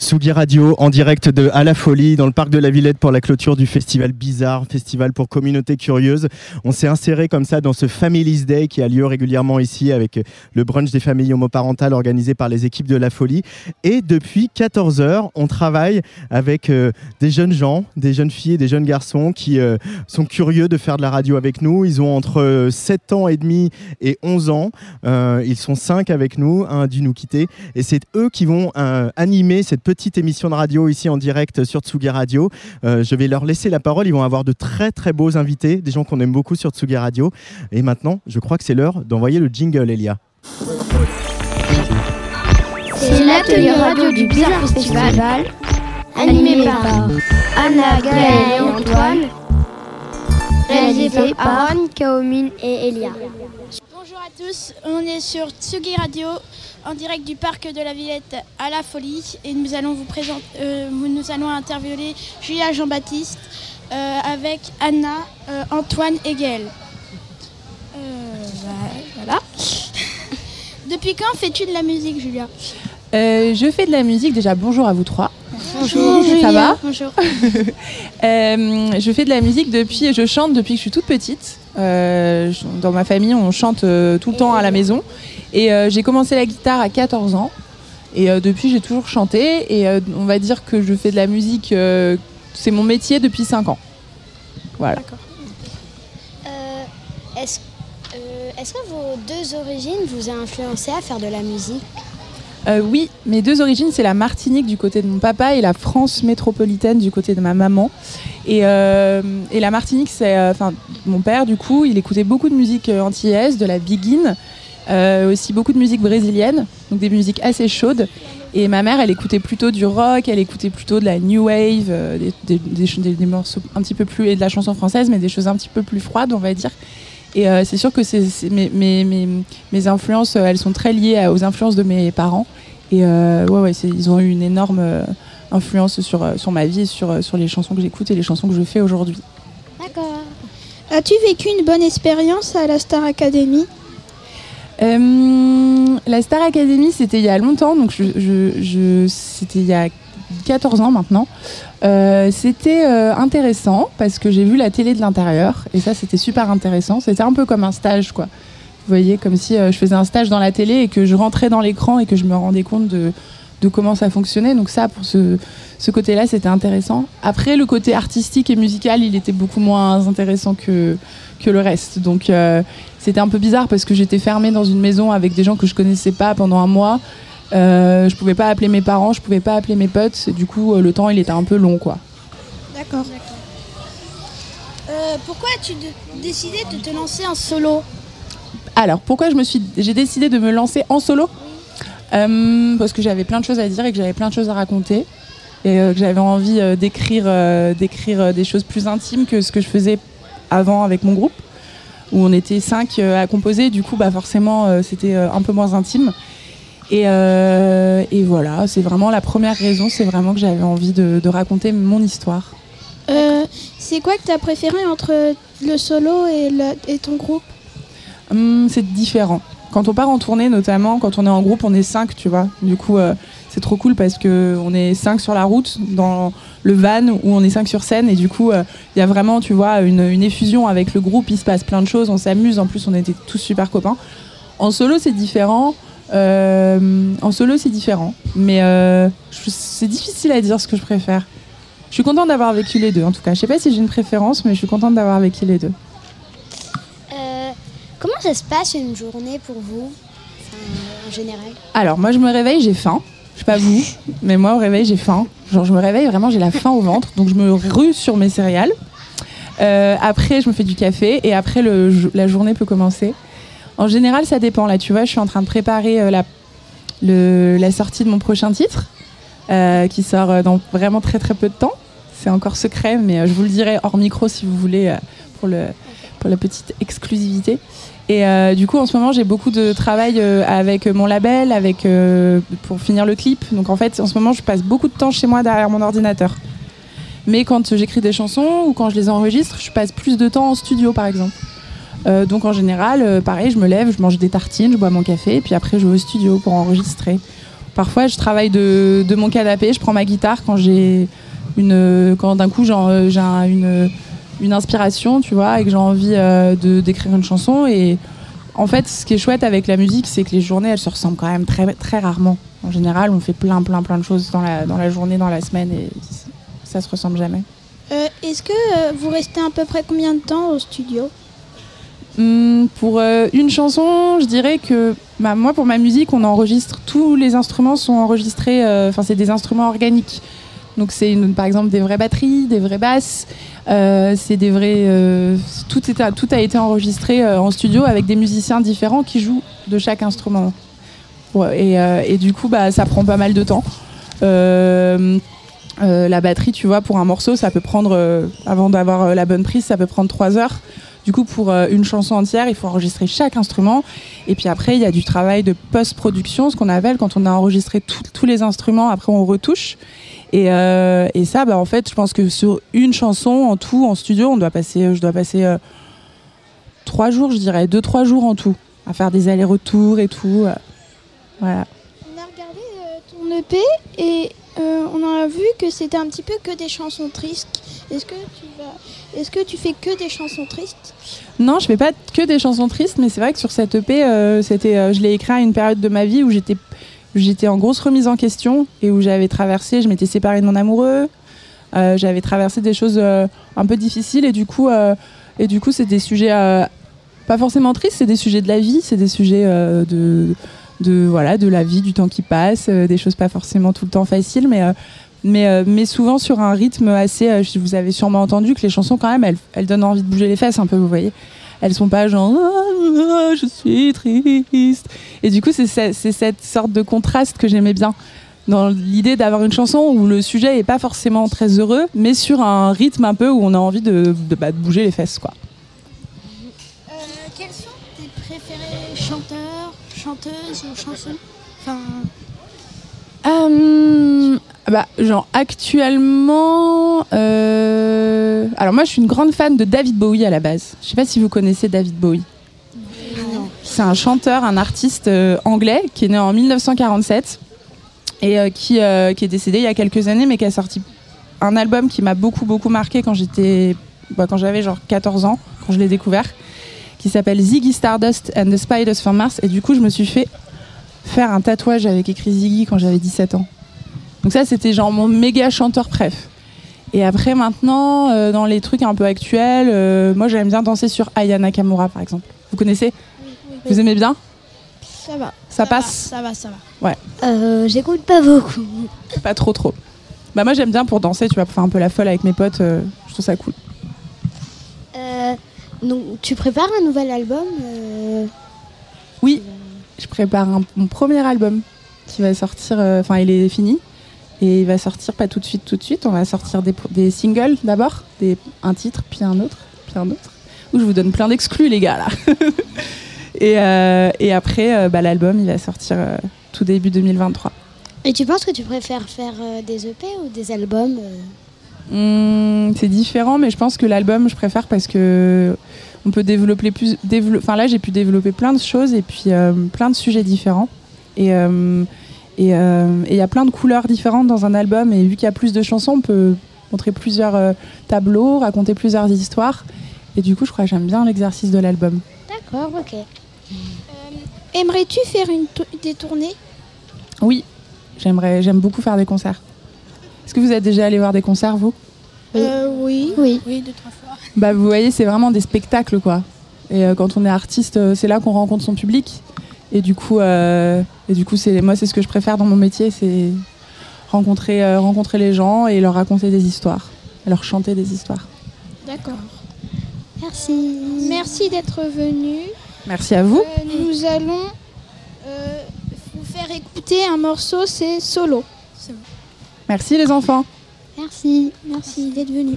Tsugi Radio en direct de À la Folie dans le parc de la Villette pour la clôture du festival Bizarre, festival pour communautés curieuses. On s'est inséré comme ça dans ce Families Day qui a lieu régulièrement ici avec le brunch des familles homoparentales organisé par les équipes de La Folie. Et depuis 14 heures, on travaille avec euh, des jeunes gens, des jeunes filles et des jeunes garçons qui euh, sont curieux de faire de la radio avec nous. Ils ont entre euh, 7 ans et demi et 11 ans. Euh, ils sont 5 avec nous, un dû nous quitter. Et c'est eux qui vont animer cette émission de radio ici en direct sur Tsugi Radio. Euh, je vais leur laisser la parole. Ils vont avoir de très très beaux invités, des gens qu'on aime beaucoup sur Tsugi Radio. Et maintenant, je crois que c'est l'heure d'envoyer le jingle, Elia. C'est l'atelier radio du Bizarre Festival, animé par Anna, Gaëlle et Antoine, réalisé par Anne, Kaomine et Elia. Bonjour à tous, on est sur Tsugi Radio en direct du parc de la Villette à la Folie et nous allons vous présenter, euh, nous allons interviewer Julia Jean-Baptiste euh, avec Anna, euh, Antoine et bah, voilà. Depuis quand fais-tu de la musique, Julia? Je fais de la musique. Déjà, bonjour à vous trois. Bonjour, Ça va Bonjour. Euh, je fais de la musique depuis, je chante depuis que je suis toute petite. Euh, dans ma famille, on chante euh, tout le temps à la maison. Et j'ai commencé la guitare à 14 ans. Et depuis, j'ai toujours chanté. Et on va dire que je fais de la musique, c'est mon métier depuis 5 ans. Voilà. Euh, Est-ce est-ce que vos deux origines vous ont influencé à faire de la musique? Euh, oui, mes deux origines, c'est la Martinique du côté de mon papa et la France métropolitaine du côté de ma maman. Et, euh, la Martinique, c'est, euh, enfin, mon père, du coup, il écoutait beaucoup de musique antillaise, de la biguine, aussi beaucoup de musique brésilienne, donc des musiques assez chaudes. Et ma mère, elle écoutait plutôt du rock, elle écoutait plutôt de la new wave, des morceaux un petit peu plus et de la chanson française, mais des choses un petit peu plus froides, on va dire. Et euh, c'est sûr que c'est, c'est- mes, mes, mes, mes influences, euh, elles sont très liées à- aux influences de mes parents. Et euh, ouais, ouais, c'est- ils ont eu une énorme euh, influence sur, sur ma vie, et sur, sur les chansons que j'écoute et les chansons que je fais aujourd'hui. D'accord. As-tu vécu une bonne expérience à la Star Academy? Euh, la Star Academy, c'était il y a longtemps, donc je, je- je- c'était il y a 14 ans maintenant. Euh, c'était euh, intéressant parce que j'ai vu la télé de l'intérieur et ça c'était super intéressant. C'était un peu comme un stage quoi. Vous voyez, comme si euh, je faisais un stage dans la télé et que je rentrais dans l'écran et que je me rendais compte de, de comment ça fonctionnait. Donc ça, pour ce, ce côté-là, c'était intéressant. Après, le côté artistique et musical, il était beaucoup moins intéressant que, que le reste. Donc c'était un peu bizarre parce que j'étais fermée dans une maison avec des gens que je connaissais pas pendant un mois. Euh, je pouvais pas appeler mes parents, je pouvais pas appeler mes potes. Et du coup, euh, le temps, il était un peu long, quoi. D'accord. Euh, pourquoi as-tu décidé de te lancer en solo? Alors, pourquoi je me suis, j'ai décidé de me lancer en solo? Euh, Parce que j'avais plein de choses à dire et que j'avais plein de choses à raconter et que j'avais envie d'écrire, d'écrire des choses plus intimes que ce que je faisais avant avec mon groupe, où on était cinq à composer. Du coup, bah forcément, c'était un peu moins intime. Et, euh, et voilà, c'est vraiment la première raison, c'est vraiment que j'avais envie de, de raconter mon histoire. Euh, C'est quoi que tu as préféré entre le solo et, le- et ton groupe Hum, c'est différent. Quand on part en tournée, notamment, quand on est en groupe, on est cinq, tu vois. Du coup, euh, c'est trop cool parce que on est cinq sur la route, dans le van, où on est cinq sur scène. Et du coup, il y a vraiment, tu vois, une, une effusion avec le groupe. Il se passe plein de choses, on s'amuse. En plus, on était tous super copains. En solo, c'est différent. Euh, en solo, c'est différent. Mais euh, c'est difficile à dire ce que je préfère. Je suis contente d'avoir vécu les deux, en tout cas. Je sais pas si j'ai une préférence, mais je suis contente d'avoir vécu les deux. Euh, comment ça se passe une journée pour vous Enfin, En général? Alors, moi, je me réveille, j'ai faim. Je sais pas vous, mais moi, au réveil, j'ai faim. Genre, je me réveille, vraiment, j'ai la faim au ventre. Donc, je me rue sur mes céréales. Après, je me fais du café. Et après, le- la journée peut commencer. En général, ça dépend. Là, tu vois, je suis en train de préparer euh, la, sortie de mon prochain titre, euh, qui sort euh, dans vraiment très, très peu de temps. c'est encore secret, mais je vous le dirai hors micro si vous voulez pour, la petite exclusivité. Et du coup, en ce moment, j'ai beaucoup de travail avec mon label, avec pour finir le clip. Donc en fait, en ce moment, je passe beaucoup de temps chez moi derrière mon ordinateur. Mais quand j'écris des chansons ou quand je les enregistre, je passe plus de temps en studio, par exemple. Euh, donc en général, euh, pareil, je me lève, je mange des tartines, je bois mon café, et puis après je vais au studio pour enregistrer. Parfois, je travaille de, mon canapé, je prends ma guitare quand j'ai une, quand d'un coup euh, j'ai un- une, inspiration, tu vois, et que j'ai envie euh, d'écrire une chanson. Et en fait, ce qui est chouette avec la musique, c'est que les journées, elles se ressemblent quand même très très rarement. En général, on fait plein plein plein de choses dans la dans la journée, dans la semaine, et ça se ressemble jamais. Euh, Est-ce que euh, vous restez à peu près combien de temps au studio? Hum, pour euh, une chanson, je dirais que bah, moi, pour ma musique, on enregistre tous les instruments sont enregistrés. euh, Enfin, c'est des instruments organiques. Donc, c'est par exemple des vraies batteries, des vraies basses. euh, c'est des vrais. tout, a été enregistré en studio avec des musiciens différents qui jouent de chaque instrument. Et, du coup, bah, ça prend pas mal de temps. La batterie, tu vois, pour un morceau, ça peut prendre, avant d'avoir la bonne prise, ça peut prendre trois heures. Du coup, pour euh, une chanson entière, il faut enregistrer chaque instrument. Et puis après, il y a du travail de post-production, ce qu'on appelle quand on a enregistré tous les instruments, après on retouche. Et, euh, et ça, bah, en fait, je pense que sur une chanson, en tout, en studio, on doit passer, je dois passer euh, trois jours, je dirais, deux, trois jours en tout, à faire des allers-retours et tout. euh, voilà. On a regardé ton EP et euh, on a vu que c'était un petit peu que des chansons tristes. Est-ce que tu fais que des chansons tristes? Non, je fais pas que des chansons tristes, mais c'est vrai que sur cette EP, euh, euh, je l'ai écrit à une période de ma vie où j'étais, j'étais en grosse remise en question et où j'avais traversé, je m'étais séparée de mon amoureux, j'avais traversé des choses un peu difficiles et du coup, et du coup, c'est des sujets pas forcément tristes, c'est des sujets de la vie, c'est des sujets de, de voilà, de la vie, du temps qui passe, euh, des choses pas forcément tout le temps faciles, mais euh, mais, euh, mais souvent sur un rythme assez. vous avez sûrement entendu que les chansons, quand même, elles, elles donnent envie de bouger les fesses un peu, vous voyez. Elles sont pas genre Ah, ah, je suis triste. Et du coup, c'est ce- c'est cette sorte de contraste que j'aimais bien. Dans l'idée d'avoir une chanson où le sujet est pas forcément très heureux, mais sur un rythme un peu où on a envie de, de, bah, de bouger les fesses, quoi. Chanteuses ou chansons Enfin, Euh, bah, genre actuellement, euh, alors moi je suis une grande fan de David Bowie à la base. Je sais pas si vous connaissez David Bowie. C'est un chanteur, un artiste euh, anglais qui est né en 1947 et qui, qui est décédé il y a quelques années, mais qui a sorti un album qui m'a beaucoup beaucoup marqué quand j'étais, bah, quand j'avais genre 14 ans, quand je l'ai découvert, qui s'appelle Ziggy Stardust and the Spiders from Mars. Et du coup, je me suis fait faire un tatouage avec écrit Ziggy quand j'avais 17 ans. Donc ça, c'était genre mon méga chanteur préf. Et après, maintenant, euh, dans les trucs un peu actuels, euh, moi j'aime bien danser sur Aya Nakamura, par exemple. Vous connaissez? Vous aimez bien? Ça va. Ça passe va, Ça va, ça va. Euh, J'écoute pas beaucoup. Pas trop trop. Bah moi j'aime bien pour danser, tu vois, pour faire un peu la folle avec mes potes, euh, je trouve ça cool. Donc, tu prépares un nouvel album euh, Oui, je prépare un- mon premier album qui va sortir, euh, enfin il est fini, et il va sortir pas tout de suite, tout de suite, on va sortir des, des singles d'abord, des- un titre, puis un autre, puis un autre, où je vous donne plein d'exclus les gars là. et, euh, et après, euh, bah, l'album il va sortir tout début 2023. Et tu penses que tu préfères faire des EP ou des albums Hum, c'est différent, mais je pense que l'album, je préfère parce que on peut développer plus. dévelop- Enfin là, j'ai pu développer plein de choses et puis euh, plein de sujets différents. Et euh, et euh, et il y a plein de couleurs différentes dans un album. Et vu qu'il y a plus de chansons, on peut montrer plusieurs tableaux, raconter plusieurs histoires. Et du coup, je crois que j'aime bien l'exercice de l'album. D'accord, ok. Aimerais-tu faire une des tournées? Oui, j'aimerais, j'aime beaucoup faire des concerts. Est-ce que vous êtes déjà allé voir des concerts, vous Oui. Euh, oui. Oui. Oui, deux, trois fois. Bah, vous voyez, c'est vraiment des spectacles, quoi. Et euh, quand on est artiste, euh, c'est là qu'on rencontre son public. Et du coup, euh, et du coup, c'est moi, c'est ce que je préfère dans mon métier, c'est rencontrer, euh, rencontrer les gens et leur raconter des histoires, leur chanter des histoires. D'accord. Merci. Merci d'être venu. Merci à vous. Euh, nous allons euh, vous faire écouter un morceau, c'est Solo. Merci les enfants. Merci, merci d'être venu.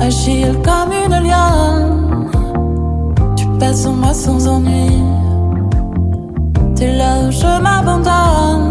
Agile comme une liane, tu passes en moi sans ennui. T'es là où je m'abandonne,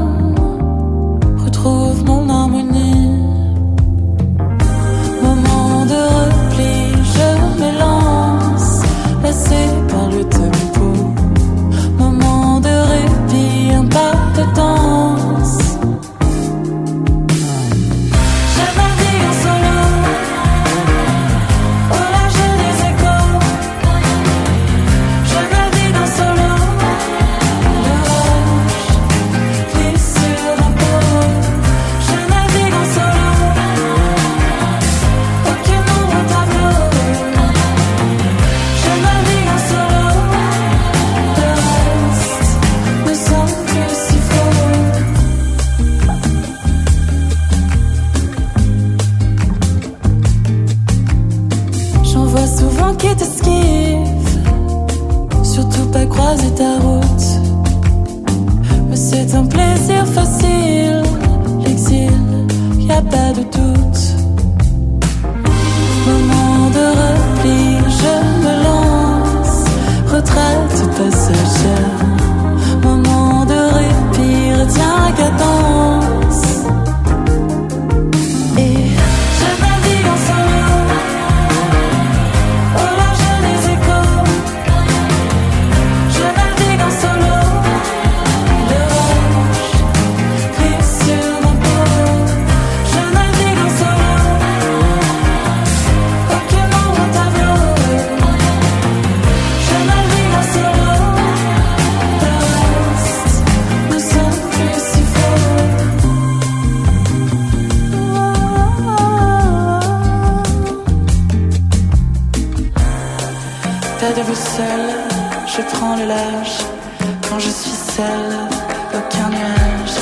Quand je suis seule, aucun nuage.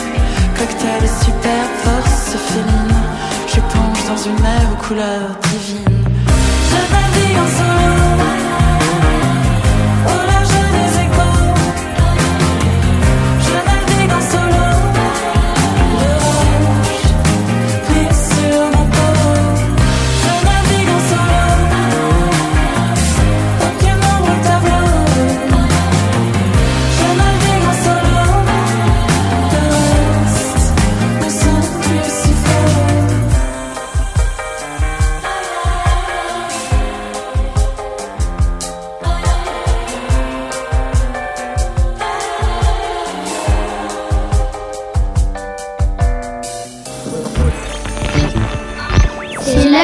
Cocktail et super force féline. Je plonge dans une mer aux couleurs divines. Je navigue en.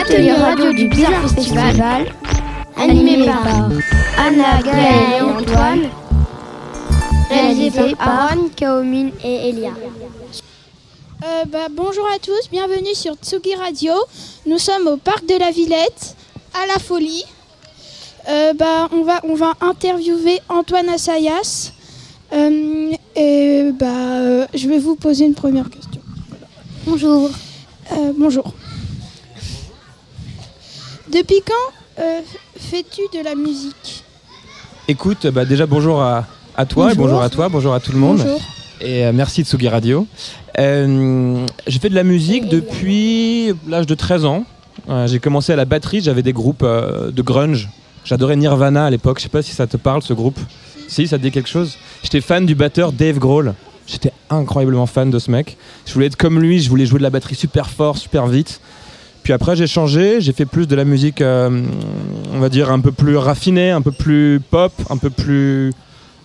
L'atelier radio du Bizarre Festival, animé par Anna, Gaëlle et Antoine, réalisé par Aaron, Kaomine et Elia. Euh, bah, bonjour à tous, bienvenue sur Tsugi Radio. Nous sommes au parc de la Villette, à la folie. Euh, bah, on, va, on va interviewer Antoine Assayas. Euh, et bah, euh, je vais vous poser une première question. Bonjour. Euh, bonjour. Depuis quand euh, fais-tu de la musique Écoute, bah déjà bonjour à, à toi et Bonjour. à toi, bonjour à tout le monde. Bonjour. Et euh, merci Tsugi Radio. Euh, j'ai fait de la musique depuis l'âge de 13 ans. J'ai commencé à la batterie, j'avais des groupes de grunge. J'adorais Nirvana à l'époque, je sais pas si ça te parle ce groupe. Si, ça te dit quelque chose? J'étais fan du batteur Dave Grohl. J'étais incroyablement fan de ce mec. Je voulais être comme lui, je voulais jouer de la batterie super fort, super vite. Puis après, j'ai changé, j'ai fait plus de la musique, euh, on va dire, un peu plus raffinée, un peu plus pop, un peu plus.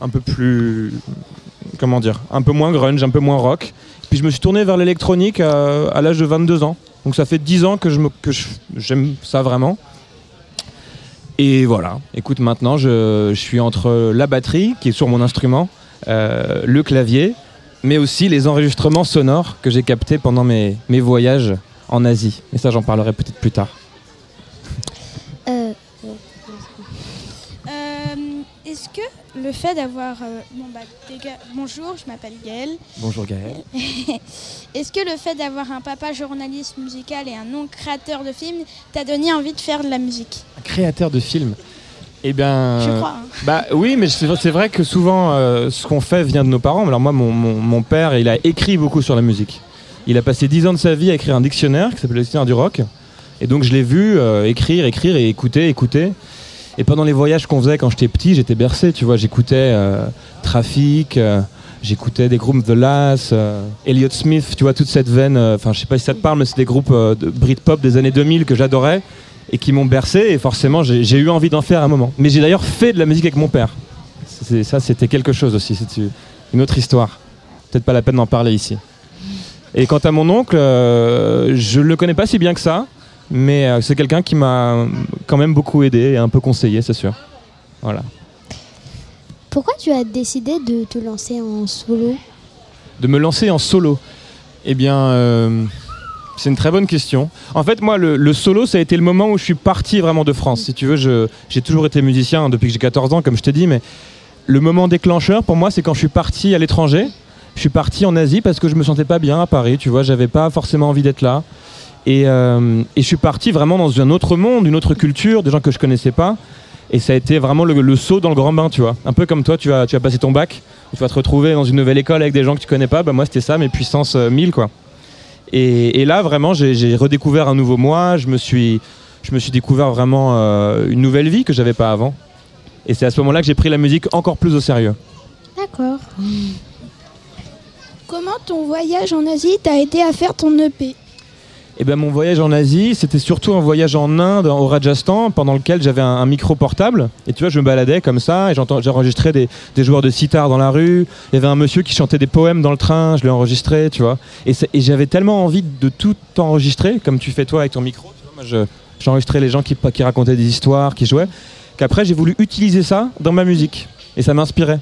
un peu plus. comment dire Un peu moins grunge, un peu moins rock. Puis je me suis tourné vers l'électronique euh, à l'âge de 22 ans. Donc ça fait 10 ans que j'aime ça vraiment. Et voilà, écoute, maintenant je, je suis entre la batterie qui est sur mon instrument, euh, le clavier, mais aussi les enregistrements sonores que j'ai captés pendant mes, mes voyages en Asie. Mais ça, j'en parlerai peut-être plus tard. Euh, est-ce que le fait d'avoir... euh, bon, bah, bonjour, je m'appelle Gaëlle. Bonjour Gaël. Est-ce que le fait d'avoir un papa journaliste musical et un oncle créateur de films t'a donné envie de faire de la musique? Un créateur de films? Eh bien. Je crois, hein. Bah oui, mais c'est vrai- c'est vrai que souvent, euh, ce qu'on fait vient de nos parents. Alors moi, mon, mon- mon père, il a écrit beaucoup sur la musique. Il a passé 10 ans de sa vie à écrire un dictionnaire qui s'appelle le dictionnaire du rock. Et donc je l'ai vu euh, écrire, écrire et écouter, écouter. Et pendant les voyages qu'on faisait quand j'étais petit, j'étais bercé, tu vois. J'écoutais euh, Traffic, euh, j'écoutais des groupes The Last, euh, Elliott Smith, tu vois, toute cette veine. Enfin, je sais pas si ça te parle, mais c'est des groupes de Britpop des années 2000 que j'adorais et qui m'ont bercé. Et forcément, j'ai eu envie d'en faire un moment. Mais j'ai d'ailleurs fait de la musique avec mon père. Ça, c'était quelque chose aussi. C'est une autre histoire. Peut-être pas la peine d'en parler ici. Et quant à mon oncle, euh, je le connais pas si bien que ça, mais euh, c'est quelqu'un qui m'a quand même beaucoup aidé et un peu conseillé, c'est sûr. Voilà. Pourquoi tu as décidé de te lancer en solo? De me lancer en solo? Eh bien, euh, c'est une très bonne question. En fait, moi, le, le solo, ça a été le moment où je suis parti vraiment de France. Si tu veux, j'ai toujours été musicien hein, depuis que j'ai 14 ans, comme je t'ai dit, mais le moment déclencheur pour moi, c'est quand je suis parti à l'étranger. Je suis parti en Asie parce que je me sentais pas bien à Paris, tu vois, j'avais pas forcément envie d'être là. Et, euh, et je suis parti vraiment dans un autre monde, une autre culture, des gens que je connaissais pas. Et ça a été vraiment le, saut dans le grand bain, tu vois. Un peu comme toi, tu vas, tu passer ton bac, tu vas te retrouver dans une nouvelle école avec des gens que tu connais pas. Bah, moi, c'était ça, mes puissances euh, 1000, quoi. Et, là, vraiment, j'ai j'ai redécouvert un nouveau moi. Je me suis, je me suis découvert vraiment euh, une nouvelle vie que j'avais pas avant. Et c'est à ce moment-là que j'ai pris la musique encore plus au sérieux. D'accord. Comment ton voyage en Asie t'a aidé à faire ton EP Et ben mon voyage en Asie, c'était surtout un voyage en Inde, au Rajasthan, pendant lequel j'avais un, micro portable. Et tu vois, je me baladais comme ça, et j'enregistrais des, des joueurs de sitar dans la rue. Il y avait un monsieur qui chantait des poèmes dans le train, je l'ai enregistré, tu vois. Et, j'avais tellement envie de tout enregistrer, comme tu fais toi avec ton micro. J'enregistrais les gens qui, qui racontaient des histoires, qui jouaient, qu'après j'ai voulu utiliser ça dans ma musique. Et ça m'inspirait.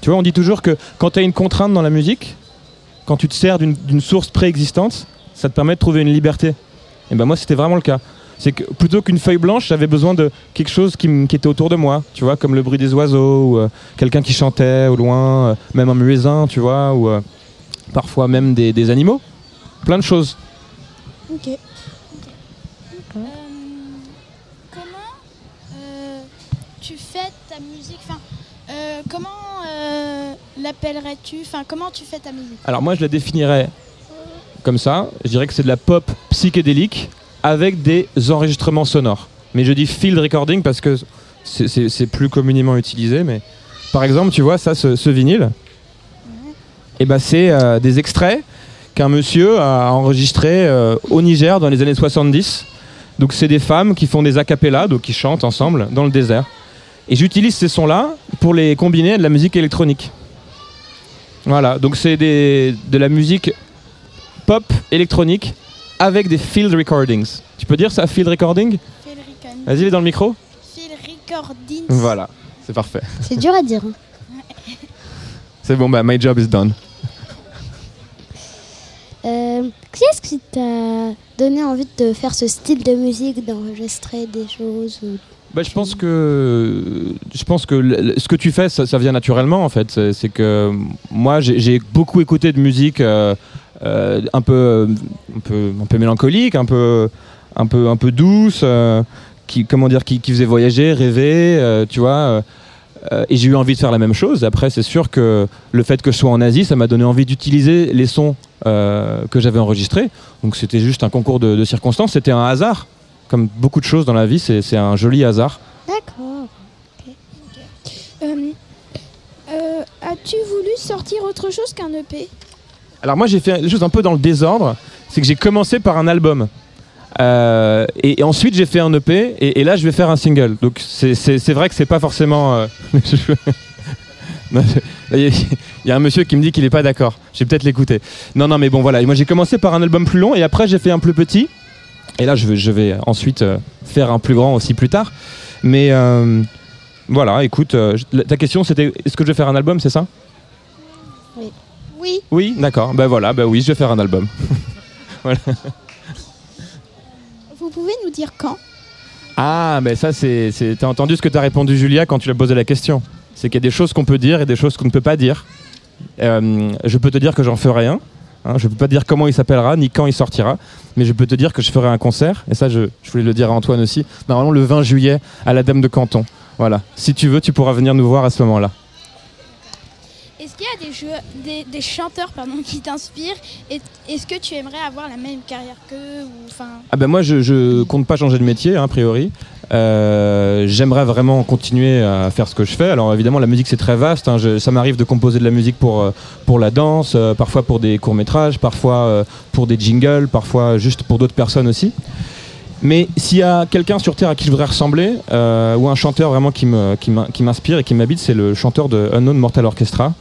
Tu vois, on dit toujours que quand tu as une contrainte dans la musique, quand tu te sers d'une source préexistante, ça te permet de trouver une liberté. Et ben moi, c'était vraiment le cas. C'est que plutôt qu'une feuille blanche, j'avais besoin de quelque chose qui, était autour de moi, tu vois, comme le bruit des oiseaux, ou euh, quelqu'un qui chantait au loin, euh, même un muezzin, tu vois, ou euh, parfois même des, des animaux. Plein de choses. Ok. Euh, comment euh, tu fais ta musique euh, comment euh, l'appellerais-tu? Enfin, comment tu fais ta musique? Alors moi, je la définirais comme ça. Je dirais que c'est de la pop psychédélique avec des enregistrements sonores. Mais je dis field recording parce que c'est- plus communément utilisé. Mais par exemple, tu vois ça, ce, ce vinyle, et ben c'est euh, des extraits qu'un monsieur a enregistrés au Niger dans les années 70. Donc c'est des femmes qui font des acapellas, donc qui chantent ensemble dans le désert. Et j'utilise ces sons-là pour les combiner à de la musique électronique. Voilà, donc c'est des- de la musique pop électronique avec des field recordings. Tu peux dire ça, field recording? Phil Recon- Vas-y, il est dans le micro Phil Recordings. Voilà, c'est parfait. C'est dur à dire. hein. C'est bon, bah, my job is done. Euh, Qu'est-ce qui t'a donné envie de faire ce style de musique, d'enregistrer des choses ou- Bah, je pense que je pense que ce que tu fais, ça, vient naturellement en fait. C'est que moi, j'ai beaucoup écouté de musique euh, euh, un peu un peu mélancolique, un peu un peu un peu douce, euh, qui comment dire, qui, faisait voyager, rêver, tu vois. et j'ai eu envie de faire la même chose. Après, c'est sûr que le fait que je sois en Asie, ça m'a donné envie d'utiliser les sons que j'avais enregistrés. Donc c'était juste un concours de circonstances. C'était un hasard. Comme beaucoup de choses dans la vie, c'est un joli hasard. D'accord. Euh, euh, As-tu voulu sortir autre chose qu'un EP Alors moi j'ai fait des choses un peu dans le désordre. C'est que j'ai commencé par un album. Euh, et, et ensuite j'ai fait un EP et, et là je vais faire un single. Donc c'est- vrai que c'est pas forcément... euh, Il y, a- un monsieur qui me dit qu'il est pas d'accord. Je vais peut-être l'écouter. Non, non, mais bon voilà. Moi j'ai commencé par un album plus long et après j'ai fait un plus petit. Et là je vais, je vais ensuite euh, faire un plus grand aussi plus tard. Mais euh, voilà, écoute, euh, ta question c'était est-ce que je vais faire un album, c'est ça? Oui. Oui, d'accord. Ben voilà, ben oui, je vais faire un album. voilà. Vous pouvez nous dire quand? Ah, mais ça, c'est. T'as entendu ce que t'as répondu, Julia, quand tu lui as posé la question? C'est qu'il y a des choses qu'on peut dire et des choses qu'on ne peut pas dire. Euh, je peux te dire que j'en ferai un. Hein, je ne peux pas dire comment il s'appellera ni quand il sortira, mais je peux te dire que je ferai un concert. Et ça, je, je voulais le dire à Antoine aussi. Normalement, le 20 juillet à la Dame de Canton. Voilà. Si tu veux, tu pourras venir nous voir à ce moment-là. Des, chanteurs pardon, qui t'inspirent Est-ce que tu aimerais avoir la même carrière qu'eux Ah ben moi, je, je compte pas changer de métier, hein, a priori. Euh, J'aimerais vraiment continuer à faire ce que je fais. Alors évidemment, la musique c'est très vaste. hein. Ça m'arrive de composer de la musique pour euh, pour la danse, euh, parfois pour des courts métrages, parfois pour des jingles, parfois juste pour d'autres personnes aussi. Mais s'il y a quelqu'un sur Terre à qui je voudrais ressembler, ou un chanteur vraiment qui me- qui m'inspire et qui m'habite, c'est le chanteur de Unknown Mortal Orchestra,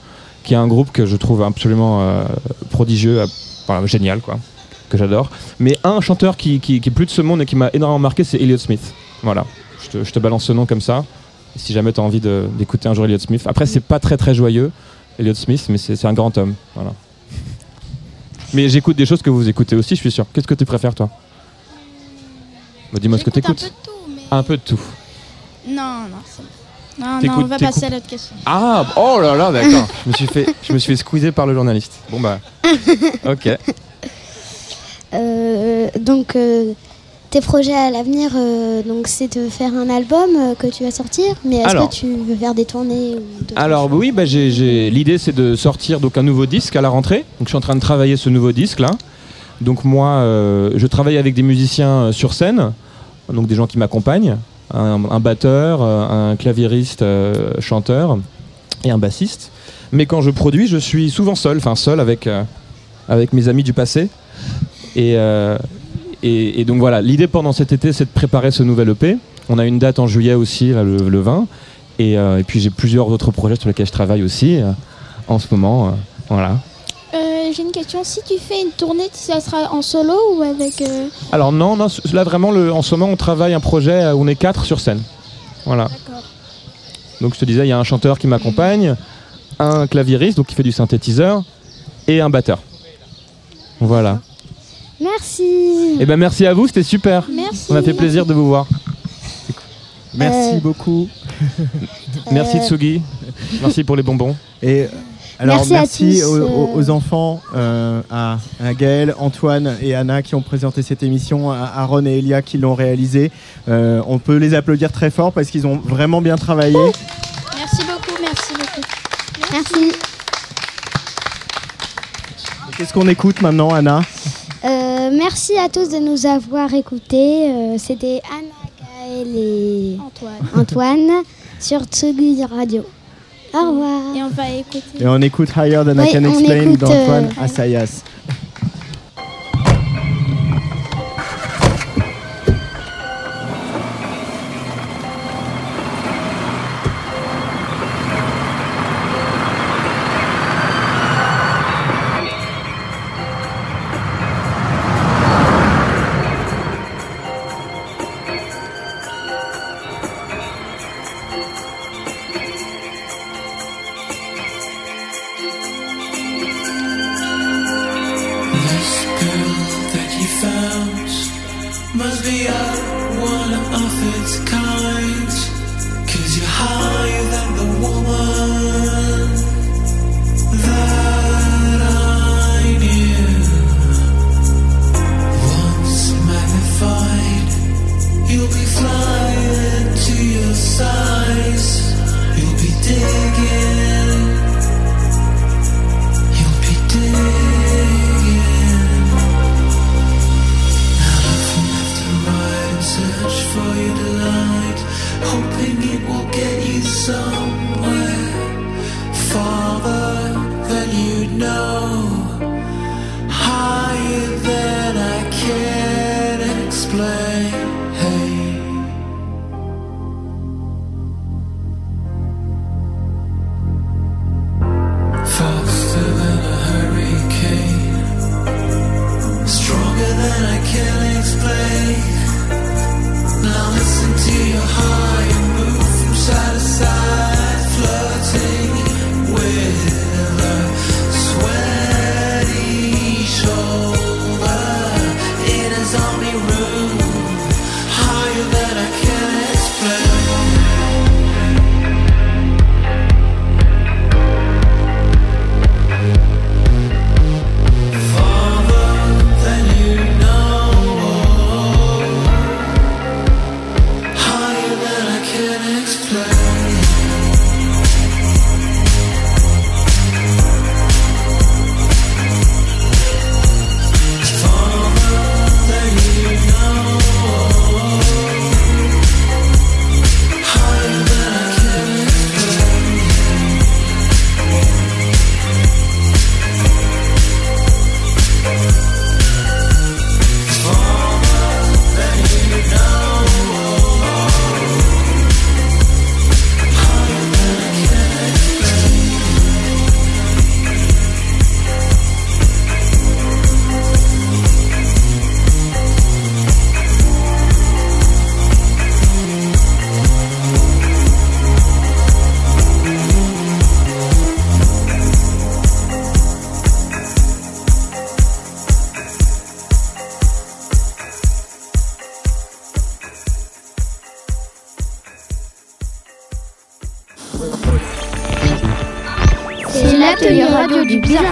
qui est un groupe que je trouve absolument euh, prodigieux, euh, génial quoi, que j'adore. Mais un chanteur qui, qui, qui est plus de ce monde et qui m'a énormément marqué, c'est Elliott Smith. Voilà, je te, je te balance ce nom comme ça. Si jamais tu as envie d'écouter un jour Elliott Smith. Après, c'est pas très très joyeux, Elliott Smith, mais c'est un grand homme. Voilà. Mais j'écoute des choses que vous écoutez aussi, je suis sûr. Qu'est-ce que tu préfères, toi? Bah, Dis-moi ce que tu écoutes. un peu de tout, mais... Un peu de tout. Non, non, c'est. Non, non, T'écoutes- on va t'écoutes- passer à l'autre question. Ah, oh là là, d'accord. je me suis fait, je me suis fait squeezer par le journaliste. Bon bah, ok. Euh, donc, euh, tes projets à l'avenir, euh, donc c'est de faire un album euh, que tu vas sortir, mais est-ce Alors. que tu veux faire des tournées ou Alors oui, bah, j'ai- j'ai- l'idée c'est de sortir donc un nouveau disque à la rentrée. Donc je suis en train de travailler ce nouveau disque là. Donc moi, euh, je travaille avec des musiciens euh, sur scène, donc des gens qui m'accompagnent, un, un batteur, euh, un claviériste, euh, chanteur et un bassiste. Mais quand je produis, je suis souvent seul, enfin seul avec euh, avec mes amis du passé. Et, et, donc voilà, l'idée pendant cet été, c'est de préparer ce nouvel EP. On a une date en juillet aussi, le, le 20. Et, et puis j'ai plusieurs autres projets sur lesquels je travaille aussi en ce moment. voilà. Euh, J'ai une question. Si tu fais une tournée, ça sera en solo ou avec... euh, Alors non, non, là vraiment, le- en ce moment, on travaille un projet où on est quatre sur scène. Voilà. D'accord. Donc je te disais, il y a un chanteur qui m'accompagne, un claviériste, donc qui fait du synthétiseur, et un batteur. Voilà. Merci. Et ben merci à vous, c'était super. Merci. On a fait plaisir de vous voir. Merci Euh, beaucoup. Merci Euh, Tsugi. Merci pour les bonbons. Et euh, alors Merci merci, à tous, aux, aux- euh. aux enfants, euh, à, à Gaël, Antoine et Anna qui ont présenté cette émission, à Aaron et Elia qui l'ont réalisée. Euh, on peut les applaudir très fort parce qu'ils ont vraiment bien travaillé. Merci beaucoup, merci beaucoup. Merci. Qu'est-ce qu'on écoute maintenant, Anna? Euh, merci à tous de nous avoir écoutés. Euh, C'était Anna, Gaël et Antoine. Antoine sur Tsugi Radio. Au revoir. Et on va écouter. Et on écoute Higher Than I Can Explain d'Antoine euh,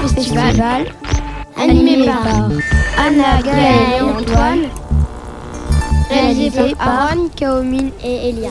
Festival, animé par Anna, Gaëlle et Antoine, réalisé par Aaron, Kaomine et Elia.